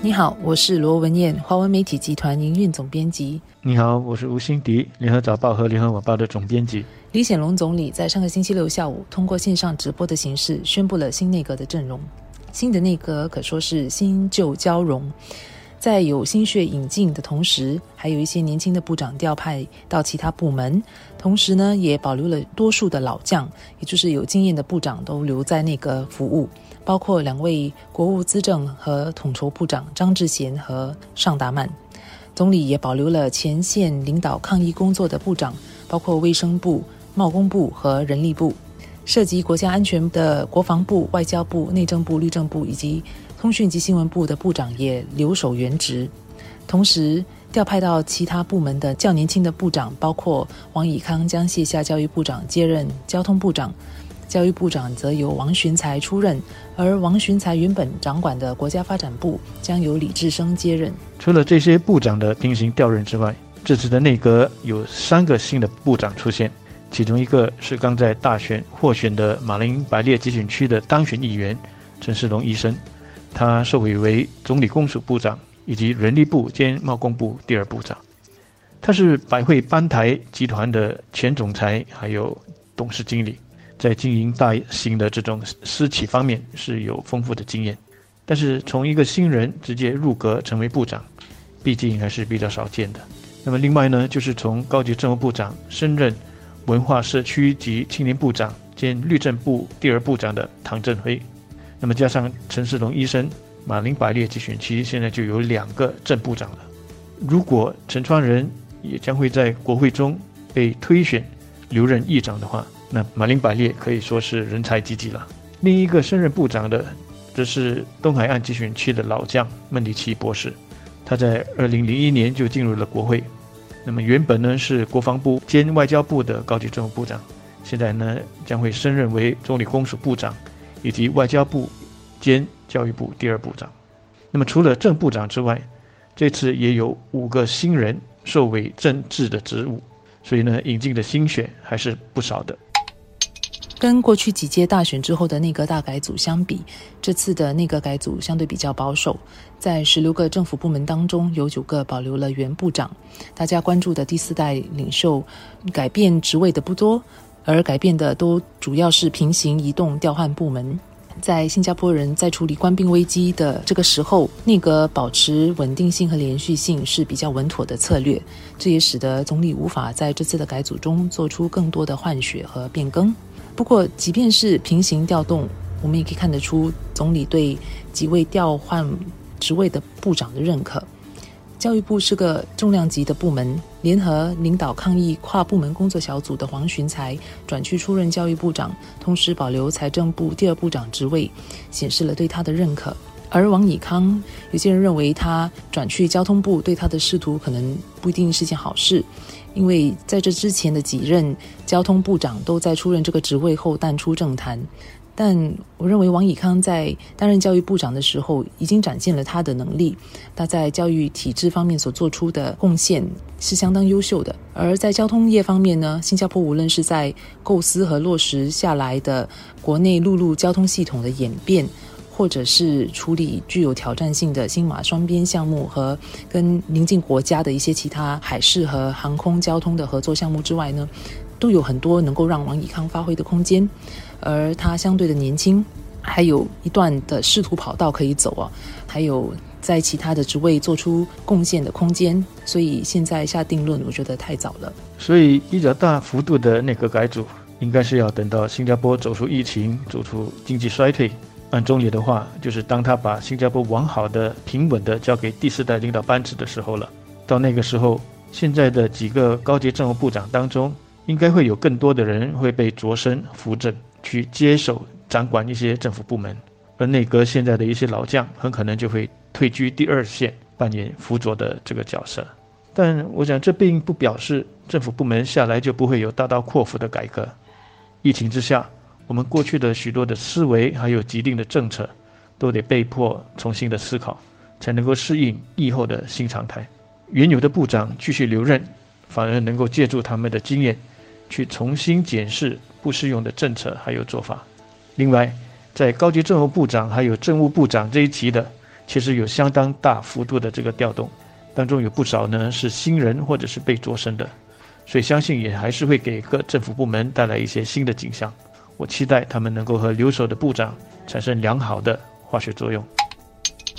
你好，我是罗文燕，华文媒体集团营运总编辑。你好，我是吴欣迪，联合早报和联合晚报的总编辑。李显龙总理在上个星期六下午通过线上直播的形式宣布了新内阁的阵容。新的内阁可说是新旧交融，在有心血引进的同时，还有一些年轻的部长调派到其他部门，同时呢，也保留了多数的老将，也就是有经验的部长都留在那个服务，包括两位国务资政和统筹部长张志贤和尚达曼。总理也保留了前线领导抗疫工作的部长，包括卫生部、贸工部和人力部。涉及国家安全的国防部、外交部、内政部、律政部以及通讯及新闻部的部长也留守原职。同时，调派到其他部门的较年轻的部长，包括王以康将卸下教育部长，接任交通部长；教育部长则由王群才出任，而王群才原本掌管的国家发展部将由李志生接任。除了这些部长的平行调任之外，这次的内阁有三个新的部长出现。其中一个是刚在大选获选的马林百列集选区的当选议员陈世龙医生，他受委为总理公署部长以及人力部兼贸工部第二部长。他是百汇班台集团的前总裁，还有董事经理，在经营大型的这种私企方面是有丰富的经验。但是从一个新人直接入阁成为部长，毕竟还是比较少见的。那么另外呢，就是从高级政务部长升任。文化社区及青年部长兼律政部第二部长的唐振辉，那么加上陈世龙医生，马林百列集选区现在就有两个正部长了。如果陈川仁也将会在国会中被推选留任议长的话，那马林百列可以说是人才济济了。另一个升任部长的，则是东海岸集选区的老将孟迪奇博士，他在二零零一年就进入了国会。那么原本呢是国防部兼外交部的高级政务部长，现在呢将会升任为总理公署部长，以及外交部兼教育部第二部长。那么除了正部长之外，这次也有五个新人受委政治的职务，所以呢引进的新血还是不少的。跟过去几届大选之后的内阁大改组相比，这次的内阁改组相对比较保守。在十六个政府部门当中，有九个保留了原部长。大家关注的第四代领袖改变职位的不多，而改变的都主要是平行移动调换部门。在新加坡人在处理官兵危机的这个时候，内阁保持稳定性和连续性是比较稳妥的策略。这也使得总理无法在这次的改组中做出更多的换血和变更。不过，即便是平行调动，我们也可以看得出总理对几位调换职位的部长的认可。教育部是个重量级的部门，联合领导抗疫跨部门工作小组的黄循才转去出任教育部长，同时保留财政部第二部长职位，显示了对他的认可。而王以康，有些人认为他转去交通部对他的仕途可能不一定是件好事。因为在这之前的几任交通部长都在出任这个职位后淡出政坛，但我认为王以康在担任教育部长的时候已经展现了他的能力，他在教育体制方面所做出的贡献是相当优秀的。而在交通业方面呢，新加坡无论是在构思和落实下来的国内陆路交通系统的演变。或者是处理具有挑战性的新马双边项目和跟邻近国家的一些其他海事和航空交通的合作项目之外呢，都有很多能够让王以康发挥的空间，而他相对的年轻，还有一段的仕途跑道可以走啊，还有在其他的职位做出贡献的空间，所以现在下定论，我觉得太早了。所以比较大幅度的内阁改组，应该是要等到新加坡走出疫情，走出经济衰退。按中理的话，就是当他把新加坡完好的、平稳的交给第四代领导班子的时候了。到那个时候，现在的几个高级政务部长当中，应该会有更多的人会被擢升扶正，去接手掌管一些政府部门。而内阁现在的一些老将，很可能就会退居第二线，扮演辅佐的这个角色。但我想，这并不表示政府部门下来就不会有大刀阔斧的改革。疫情之下。我们过去的许多的思维，还有既定的政策，都得被迫重新的思考，才能够适应疫后的新常态。原有的部长继续留任，反而能够借助他们的经验，去重新检视不适用的政策还有做法。另外，在高级政务部长还有政务部长这一级的，其实有相当大幅度的这个调动，当中有不少呢是新人或者是被擢升的，所以相信也还是会给各政府部门带来一些新的景象。我期待他们能够和留守的部长产生良好的化学作用。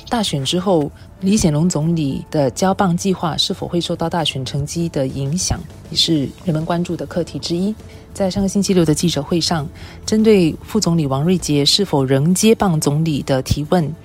大选之后，李显龙总理的交棒计划是否会受到大选成绩的影响，也是人们关注的课题之一。在上个星期六的记者会上，针对副总理王瑞杰是否仍接棒总理的提问，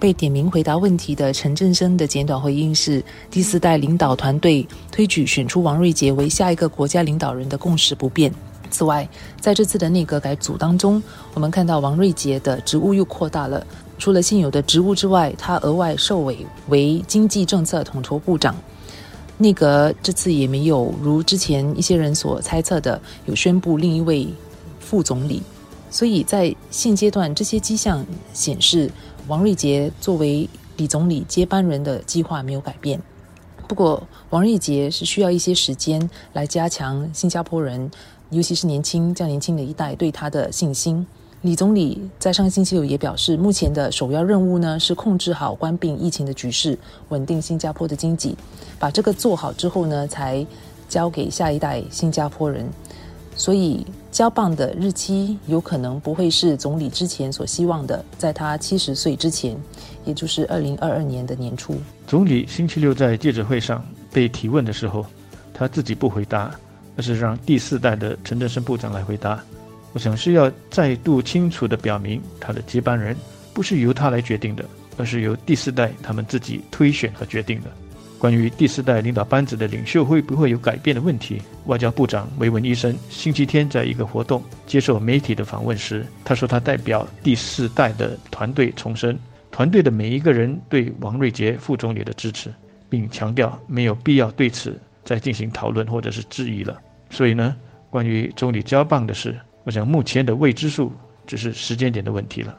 被点名回答问题的陈振声的简短回应是：第四代领导团队推举选出王瑞杰为下一个国家领导人的共识不变。此外，在这次的内阁改组当中，我们看到王瑞杰的职务又扩大了。除了现有的职务之外，他额外受委为经济政策统筹部长。内阁这次也没有如之前一些人所猜测的，有宣布另一位副总理。所以在现阶段，这些迹象显示，王瑞杰作为李总理接班人的计划没有改变。不过，王瑞杰是需要一些时间来加强新加坡人，尤其是年轻较年轻的一代对他的信心。李总理在上个星期六也表示，目前的首要任务呢是控制好关闭疫情的局势，稳定新加坡的经济。把这个做好之后呢，才交给下一代新加坡人。所以交棒的日期有可能不会是总理之前所希望的，在他七十岁之前，也就是二零二二年的年初。总理星期六在记者会上被提问的时候，他自己不回答，而是让第四代的陈振声部长来回答。我想是要再度清楚地表明，他的接班人不是由他来决定的，而是由第四代他们自己推选和决定的。关于第四代领导班子的领袖会不会有改变的问题，外交部长维文医生星期天在一个活动接受媒体的访问时，他说他代表第四代的团队重申团队的每一个人对王瑞杰副总理的支持，并强调没有必要对此再进行讨论或者是质疑了。所以呢，关于总理交棒的事。我想，目前的未知数只是时间点的问题了。